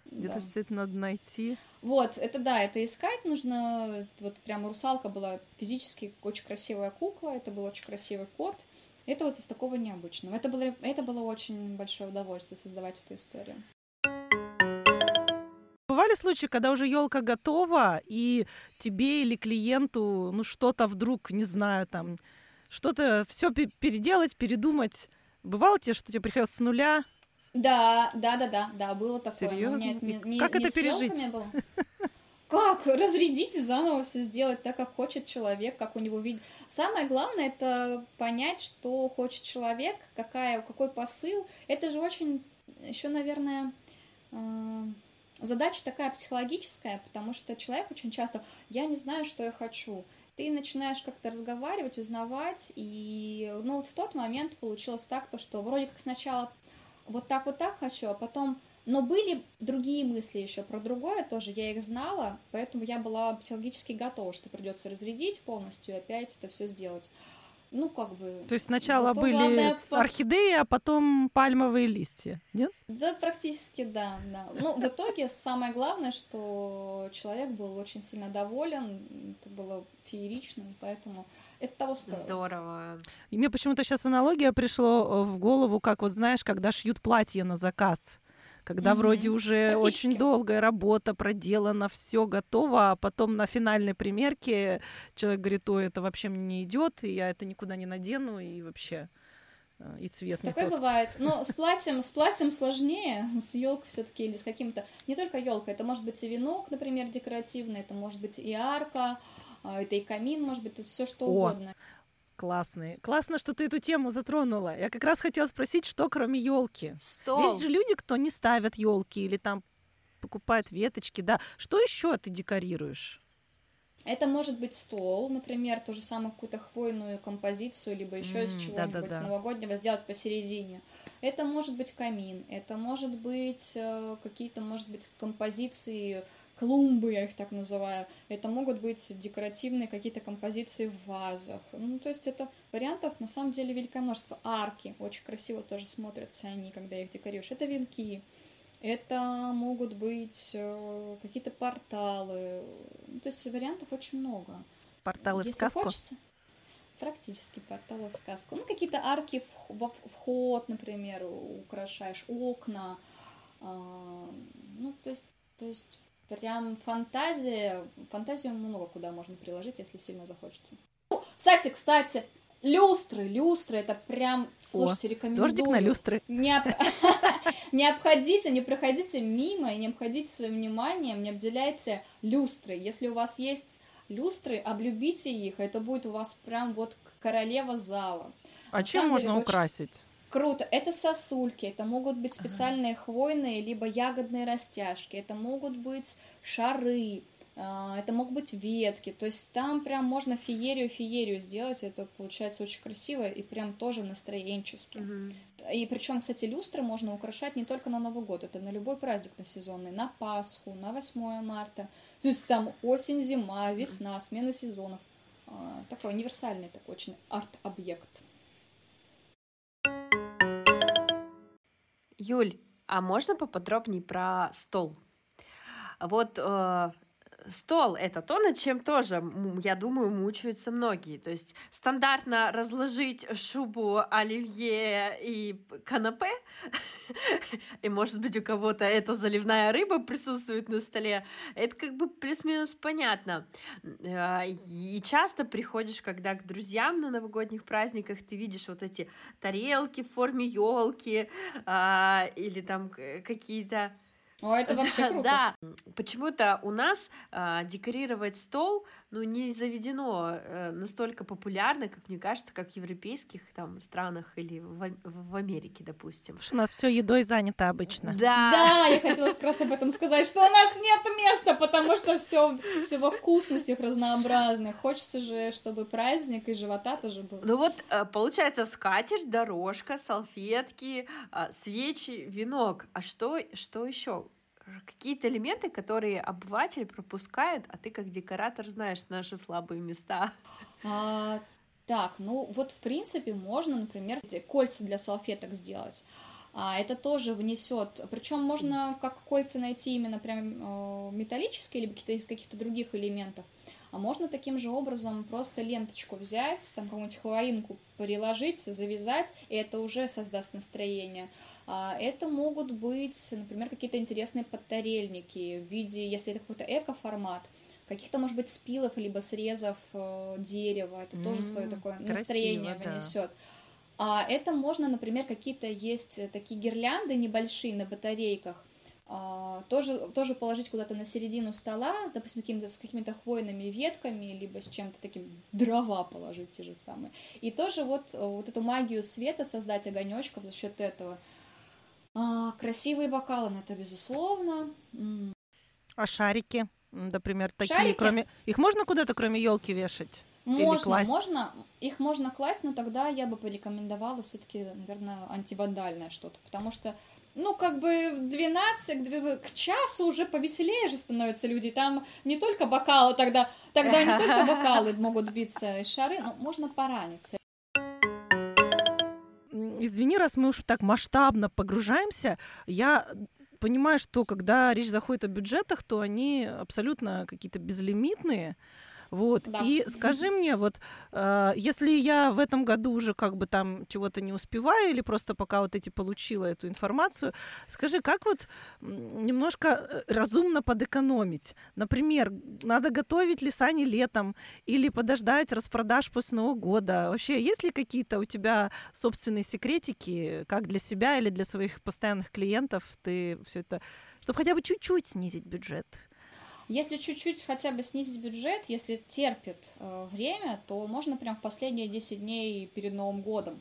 Где-то да. все это надо найти. Вот, это да, это искать нужно. Вот прямо русалка была физически очень красивая кукла, это был очень красивый кот. Это вот из такого необычного. Это было, это было очень большое удовольствие создавать эту историю. Бывали случаи, когда уже елка готова, и тебе или клиенту, ну, что-то вдруг, не знаю, там, что-то все переделать, передумать. Бывало тебе, что тебе приходилось с нуля? Да, да, да, да, да, было такое. Серьезно? Нет, не, не, как не это пережить? Было. Как разрядить и заново все сделать так, как хочет человек, как у него видит. Самое главное это понять, что хочет человек, какая, какой посыл. Это же очень еще, наверное, э, задача такая психологическая, потому что человек очень часто, я не знаю, что я хочу. Ты начинаешь как-то разговаривать, узнавать, и ну вот в тот момент получилось так, то, что вроде как сначала вот так вот так хочу, а потом но были другие мысли еще про другое тоже, я их знала, поэтому я была психологически готова, что придется разрядить полностью и опять это все сделать. ну, как бы... То есть сначала Зато были главное... орхидеи, а потом пальмовые листья, нет? Да, практически да, да. Ну, в итоге самое главное, что человек был очень сильно доволен, это было феерично, поэтому это того стоит. Здорово. И мне почему-то сейчас аналогия пришло в голову, как вот знаешь, когда шьют платье на заказ когда mm-hmm. вроде уже очень долгая работа проделана, все готово, а потом на финальной примерке человек говорит, ой, это вообще мне не идет, и я это никуда не надену, и вообще э, и цвет Такое не тот. бывает. Но с платьем, с платьем сложнее, с елкой все-таки или с каким-то. Не только елка, это может быть и венок, например, декоративный, это может быть и арка, а, это и камин, может быть, тут все что О, угодно. Классный. Классно, что ты эту тему затронула. Я как раз хотела спросить, что кроме елки. Стол. Есть же люди, кто не ставят елки или там покупает веточки, да. Что еще ты декорируешь? Это может быть стол, например, ту же самую какую-то хвойную композицию, либо еще mm, из чего-нибудь да, да, да. новогоднего сделать посередине. Это может быть камин, это может быть э, какие-то, может быть, композиции клумбы, я их так называю. Это могут быть декоративные какие-то композиции в вазах. Ну, то есть это вариантов на самом деле великое множество. Арки очень красиво тоже смотрятся они, когда их декорируешь. Это венки. Это могут быть э, какие-то порталы. Ну, то есть вариантов очень много. Порталы Если в сказку? Хочется, практически порталы в сказку. Ну, какие-то арки вход, например, украшаешь, окна. А, ну, то есть, то есть Прям фантазия, фантазию много куда можно приложить, если сильно захочется. Кстати, кстати, люстры, люстры, это прям, слушайте, О, рекомендую. Дождик на люстры. Не, об... не обходите, не проходите мимо и не обходите своим вниманием, не обделяйте люстры. Если у вас есть люстры, облюбите их, это будет у вас прям вот королева зала. А На чем можно деле, украсить? Круто. Это сосульки, это могут быть специальные хвойные, либо ягодные растяжки, это могут быть шары, а, это могут быть ветки. То есть там прям можно феерию-феерию сделать, это получается очень красиво и прям тоже настроенчески. Угу. И причем, кстати, люстры можно украшать не только на Новый год, это на любой праздник на сезонный, на Пасху, на 8 марта. То есть там осень, зима, весна, смена сезонов. А, такой универсальный такой очень арт-объект. Юль, а можно поподробнее про стол? Вот э, стол это то, над чем тоже, я думаю, мучаются многие. То есть стандартно разложить шубу, оливье и канапе, и, может быть, у кого-то эта заливная рыба присутствует на столе, это как бы плюс-минус понятно. Э, и часто приходишь, когда к друзьям на новогодних праздниках ты видишь вот эти тарелки в форме елки а, или там какие-то о, это вообще круто. Да, почему-то у нас э, декорировать стол, ну, не заведено э, настолько популярно, как мне кажется, как в европейских там странах или в, в Америке, допустим. Что у нас все едой занято обычно. Да. Да, я хотела как раз об этом сказать, что у нас нет места, потому что все все во вкусностях разнообразных. Хочется же, чтобы праздник и живота тоже был. Ну вот, э, получается, скатерть, дорожка, салфетки, э, свечи, венок. А что, что еще? Какие-то элементы, которые обыватель пропускает, а ты как декоратор знаешь наши слабые места. А, так, ну вот в принципе можно, например, кольца для салфеток сделать. А это тоже внесет, причем можно как кольца найти именно прям э, металлические, либо какие-то из каких-то других элементов. А можно таким же образом просто ленточку взять, там какую-нибудь хлоринку приложить, завязать, и это уже создаст настроение. А, это могут быть, например, какие-то интересные подтарельники в виде, если это какой-то эко-формат, каких-то, может быть, спилов либо срезов э, дерева. Это mm-hmm, тоже свое такое красиво, настроение да. А это можно, например, какие-то есть такие гирлянды небольшие на батарейках, а, тоже, тоже положить куда-то на середину стола, допустим, каким-то, с какими-то хвойными ветками, либо с чем-то таким, дрова положить те же самые. И тоже вот, вот эту магию света создать огонечков за счет этого – а, красивые бокалы, ну это безусловно. А шарики, например, такие, шарики? кроме их можно куда-то кроме елки вешать? Можно, можно, их можно класть, но тогда я бы порекомендовала все-таки, наверное, антивандальное что-то, потому что ну, как бы 12 к часу уже повеселее же становятся люди. Там не только бокалы тогда, тогда не только бокалы могут биться и шары, но можно пораниться. Извини, раз мы уж так масштабно погружаемся, я понимаю, что когда речь заходит о бюджетах, то они абсолютно какие-то безлимитные. Вот. Да. И скажи мне, вот э, если я в этом году уже как бы там чего-то не успеваю или просто пока вот эти получила эту информацию, скажи, как вот немножко э, разумно подэкономить? Например, надо готовить ли сани летом или подождать распродаж после Нового года? Вообще, есть ли какие-то у тебя собственные секретики, как для себя или для своих постоянных клиентов ты все это, чтобы хотя бы чуть-чуть снизить бюджет? Если чуть-чуть хотя бы снизить бюджет, если терпит э, время, то можно прям в последние 10 дней перед Новым годом.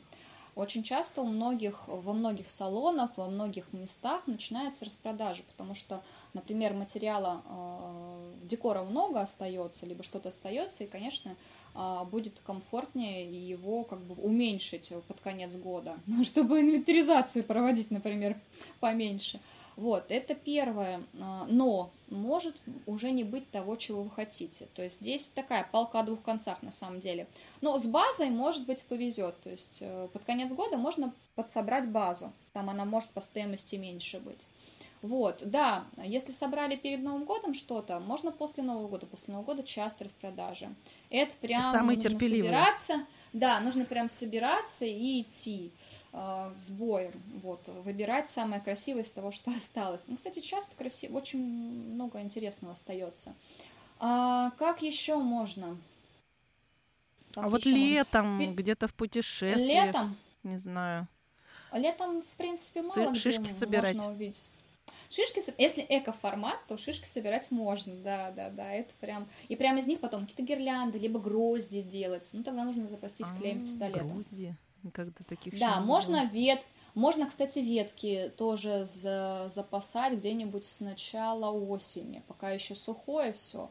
Очень часто у многих, во многих салонах, во многих местах начинается распродажа, потому что, например, материала э, декора много остается, либо что-то остается, и, конечно, э, будет комфортнее его как бы уменьшить под конец года, чтобы инвентаризацию проводить, например, поменьше. Вот, это первое. А, но может уже не быть того, чего вы хотите. То есть здесь такая палка о двух концах на самом деле. Но с базой, может быть, повезет. То есть э, под конец года можно подсобрать базу. Там она может по стоимости меньше быть. Вот, да, если собрали перед Новым годом что-то, можно после Нового года. После Нового года часто распродажи. Это прям Самые нужно терпеливые. собираться. Да, нужно прям собираться и идти э, с боем. Вот, выбирать самое красивое из того, что осталось. Ну, кстати, часто красиво, очень много интересного остается. А, как еще можно? Как а вот летом, можно? где-то в путешествии. Летом? Не знаю. Летом, в принципе, мало Шишки где собирать. можно увидеть. Шишки, если эко-формат, то шишки собирать можно, да, да, да, это прям... И прямо из них потом какие-то гирлянды, либо грозди делать. Ну, тогда нужно запастись а, клеем пистолетом. Грозди? Никогда таких Да, можно вет... Можно, кстати, ветки тоже за... запасать где-нибудь с начала осени, пока еще сухое все.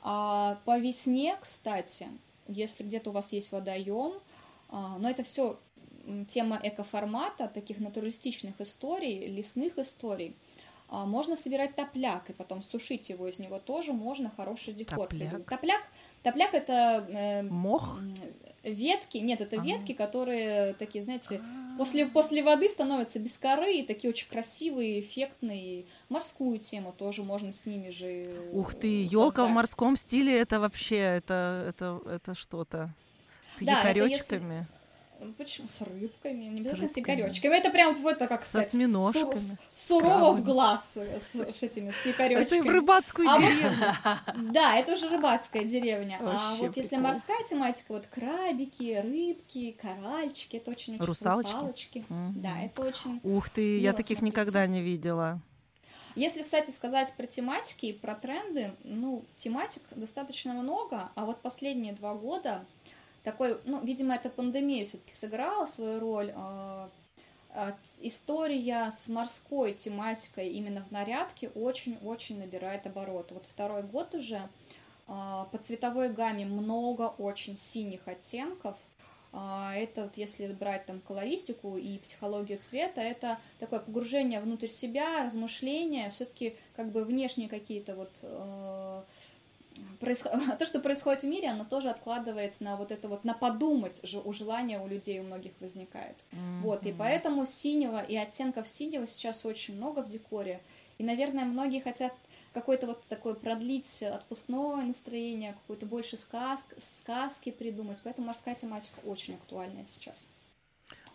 А по весне, кстати, если где-то у вас есть водоем, а, но это все тема экоформата, таких натуралистичных историй, лесных историй, можно собирать топляк и потом сушить его из него тоже можно хороший декор. Топляк. Топляк, топляк это э, мох. Ветки, нет, это а. ветки, которые такие, знаете, а. после, после воды становятся без коры, и такие очень красивые, эффектные. Морскую тему тоже можно с ними же Ух ты, елка в морском стиле, это вообще, это, это, это что-то. С да, якоречками. Если... Почему? С рыбками. Не обязательно с, якоречками. Это прям вот это, как сказать, Со осьминожками. Сур, сурово в глаз с, с этими, с якоречками. Это в рыбацкую а деревню. Вот, да, это уже рыбацкая деревня. А Вообще а вот прикол. если морская тематика, вот крабики, рыбки, коральчики, это очень... Русалочки? Русалочки. Угу. Да, это очень... Ух ты, я таких смотрится. никогда не видела. Если, кстати, сказать про тематики и про тренды, ну, тематик достаточно много, а вот последние два года такой, ну, видимо, эта пандемия все-таки сыграла свою роль. А, история с морской тематикой именно в нарядке очень-очень набирает обороты. Вот второй год уже а, по цветовой гамме много очень синих оттенков. А, это, вот, если брать там колористику и психологию цвета, это такое погружение внутрь себя, размышления, все-таки как бы внешние какие-то вот. то, что происходит в мире, оно тоже откладывает на вот это вот, на подумать же у желания у людей у многих возникает. Mm-hmm. Вот, и поэтому синего и оттенков синего сейчас очень много в декоре. И, наверное, многие хотят какое-то вот такое продлить отпускное настроение, какую-то больше сказк, сказки придумать. Поэтому морская тематика очень актуальная сейчас.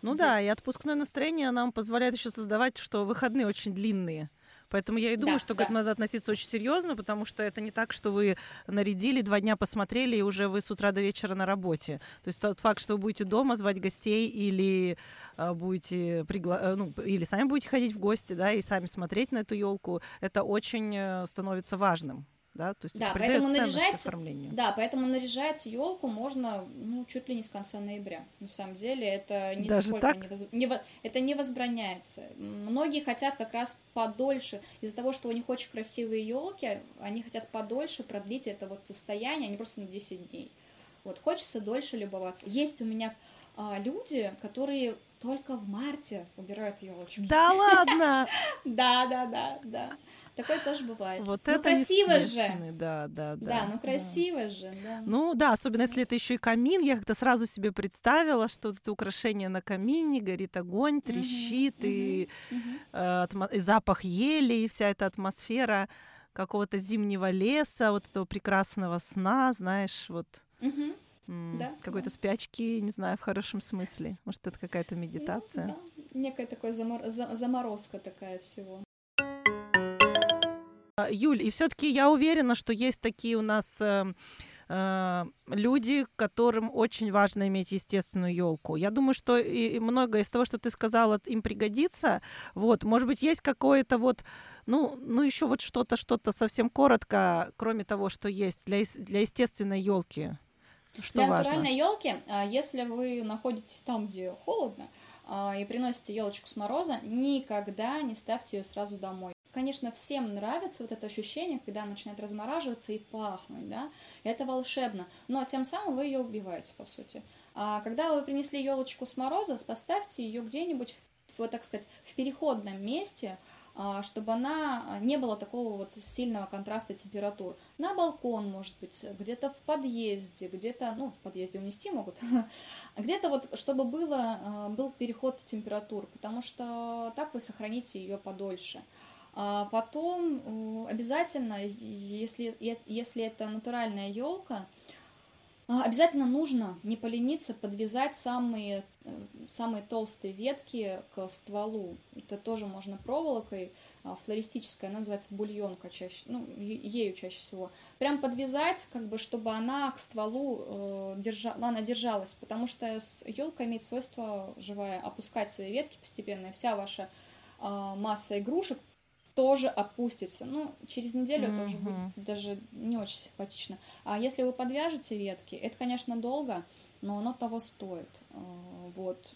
Ну вот. да, и отпускное настроение нам позволяет еще создавать, что выходные очень длинные. Поэтому я и думаю, да, что да. к этому надо относиться очень серьезно, потому что это не так, что вы нарядили, два дня посмотрели, и уже вы с утра до вечера на работе. То есть тот факт, что вы будете дома звать гостей или а, будете пригла... Э, ну, или сами будете ходить в гости, да, и сами смотреть на эту елку, это очень э, становится важным да, то есть да, поэтому наряжать, да, поэтому наряжать елку можно, ну, чуть ли не с конца ноября. На самом деле это нисколько не, воз... не это не возбраняется. Многие хотят как раз подольше из-за того, что у них очень красивые елки, они хотят подольше продлить это вот состояние, не просто на 10 дней. Вот хочется дольше любоваться. Есть у меня а, люди, которые только в марте убирают елочку. Да ладно! Да, да, да, да. Такое тоже бывает. Вот ну, это красиво же. Да, да, да. Да, ну красиво же, да. Ну да, особенно если это еще и камин. Я как-то сразу себе представила, что это украшение на камине, горит огонь, трещит, и, э, и запах ели, и вся эта атмосфера какого-то зимнего леса, вот этого прекрасного сна, знаешь, вот. Да, какой-то да. спячки, не знаю, в хорошем смысле. Может, это какая-то медитация. Ну, да. Некая такая замор... заморозка такая всего. А, Юль, и все-таки я уверена, что есть такие у нас э, э, люди, которым очень важно иметь естественную елку. Я думаю, что и, и многое из того, что ты сказала, им пригодится. Вот, может быть, есть какое-то вот, ну, ну еще вот что-то, что-то совсем коротко, кроме того, что есть для для естественной елки. Что Для важно? натуральной елки, а, если вы находитесь там, где холодно, а, и приносите елочку с мороза, никогда не ставьте ее сразу домой. Конечно, всем нравится вот это ощущение, когда начинает размораживаться и пахнуть, да, это волшебно, но тем самым вы ее убиваете, по сути. А когда вы принесли елочку с мороза, поставьте ее где-нибудь, в, так сказать, в переходном месте, а, чтобы она а, не было такого вот сильного контраста температур. На балкон, может быть, где-то в подъезде, где-то, ну, в подъезде унести могут, где-то вот, чтобы было, а, был переход температур, потому что так вы сохраните ее подольше. А потом обязательно, если, если это натуральная елка, а, обязательно нужно не полениться подвязать самые, э, самые толстые ветки к стволу. Это тоже можно проволокой, а, флористическая, она называется бульонка чаще, ну, ею чаще всего. Прям подвязать, как бы, чтобы она к стволу э, держала, она держалась, потому что елка имеет свойство живая опускать свои ветки постепенно, и вся ваша э, масса игрушек тоже опустится. Ну, через неделю mm-hmm. это уже будет даже не очень симпатично. А если вы подвяжете ветки, это, конечно, долго, но оно того стоит. А, вот.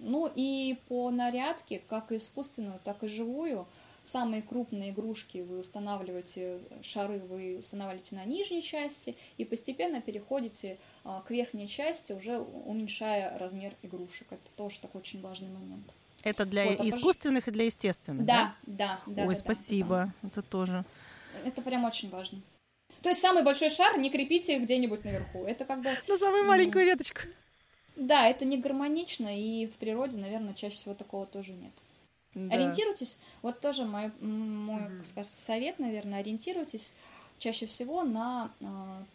Ну и по нарядке, как искусственную, так и живую, самые крупные игрушки вы устанавливаете, шары вы устанавливаете на нижней части и постепенно переходите а, к верхней части, уже уменьшая размер игрушек. Это тоже такой очень важный момент. Это для вот, искусственных и для естественных, да? Да, да. Ой, да, спасибо, да. это тоже. Это прям очень важно. То есть самый большой шар не крепите где-нибудь наверху. Это как бы... На самую маленькую веточку. Да, это не гармонично, и в природе, наверное, чаще всего такого тоже нет. Да. Ориентируйтесь, вот тоже мой, мой mm-hmm. скажем, совет, наверное, ориентируйтесь чаще всего на э,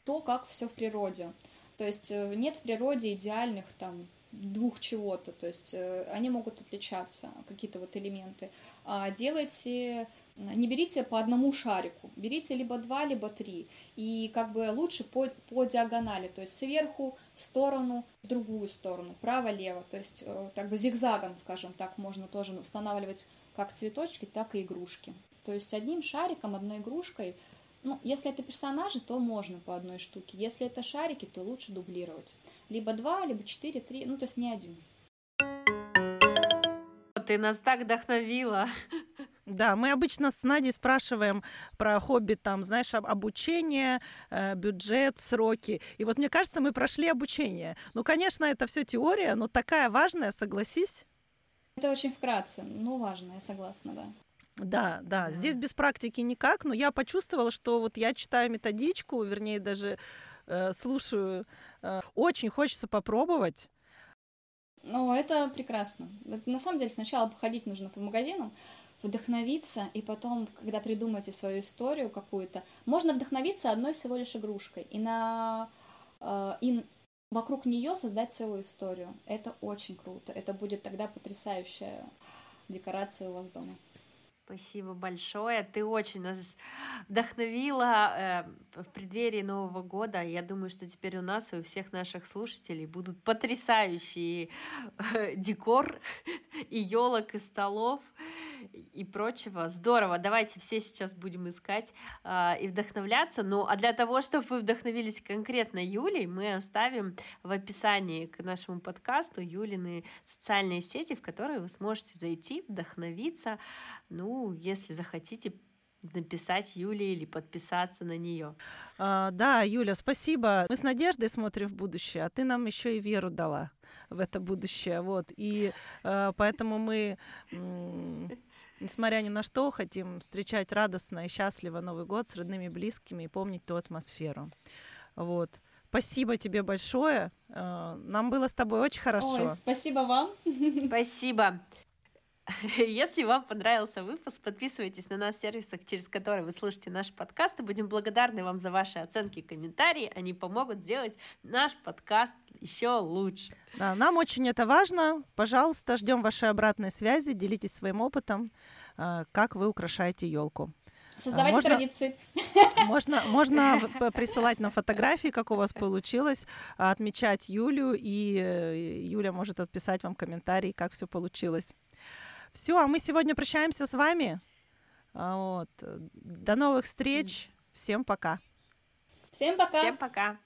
то, как все в природе. То есть э, нет в природе идеальных там двух чего-то, то есть э, они могут отличаться, какие-то вот элементы. А делайте, не берите по одному шарику, берите либо два, либо три, и как бы лучше по, по диагонали, то есть сверху, в сторону, в другую сторону, право-лево, то есть э, как бы зигзагом, скажем так, можно тоже устанавливать как цветочки, так и игрушки. То есть одним шариком, одной игрушкой ну, если это персонажи, то можно по одной штуке. Если это шарики, то лучше дублировать. Либо два, либо четыре, три, ну, то есть не один. Ты нас так вдохновила. Да, мы обычно с Надей спрашиваем про хобби, там, знаешь, обучение, э, бюджет, сроки. И вот мне кажется, мы прошли обучение. Ну, конечно, это все теория, но такая важная, согласись. Это очень вкратце, но важно, я согласна, да. Да, да, здесь без практики никак, но я почувствовала, что вот я читаю методичку, вернее, даже э, слушаю. Э, очень хочется попробовать. Ну, это прекрасно. На самом деле, сначала походить нужно по магазинам, вдохновиться, и потом, когда придумаете свою историю какую-то, можно вдохновиться одной всего лишь игрушкой и на э, и вокруг нее создать целую историю. Это очень круто. Это будет тогда потрясающая декорация у вас дома. Спасибо большое. Ты очень нас вдохновила э, в преддверии Нового года. Я думаю, что теперь у нас и у всех наших слушателей будут потрясающий э, декор и елок, и столов и прочего. Здорово. Давайте все сейчас будем искать э, и вдохновляться. Ну, а для того, чтобы вы вдохновились конкретно Юлей, мы оставим в описании к нашему подкасту Юлины социальные сети, в которые вы сможете зайти, вдохновиться, ну, если захотите написать Юле или подписаться на нее. А, да, Юля, спасибо. Мы с надеждой смотрим в будущее, а ты нам еще и веру дала в это будущее. Вот. И а, поэтому мы, несмотря ни на что, хотим встречать радостно и счастливо Новый год с родными, близкими и помнить ту атмосферу. Вот. Спасибо тебе большое. А, нам было с тобой очень хорошо. Ой, спасибо вам. Спасибо. Если вам понравился выпуск, подписывайтесь на нас в сервисах, через которые вы слушаете наш подкаст, и будем благодарны вам за ваши оценки и комментарии. Они помогут сделать наш подкаст еще лучше. Да, нам очень это важно. Пожалуйста, ждем вашей обратной связи, делитесь своим опытом, а, как вы украшаете елку. Создавайте можно, традиции. Можно, можно присылать на фотографии, как у вас получилось, отмечать Юлю, и э, Юля может отписать вам комментарий, как все получилось. Все, а мы сегодня прощаемся с вами. А, вот. До новых встреч. Всем пока. Всем пока. Всем пока.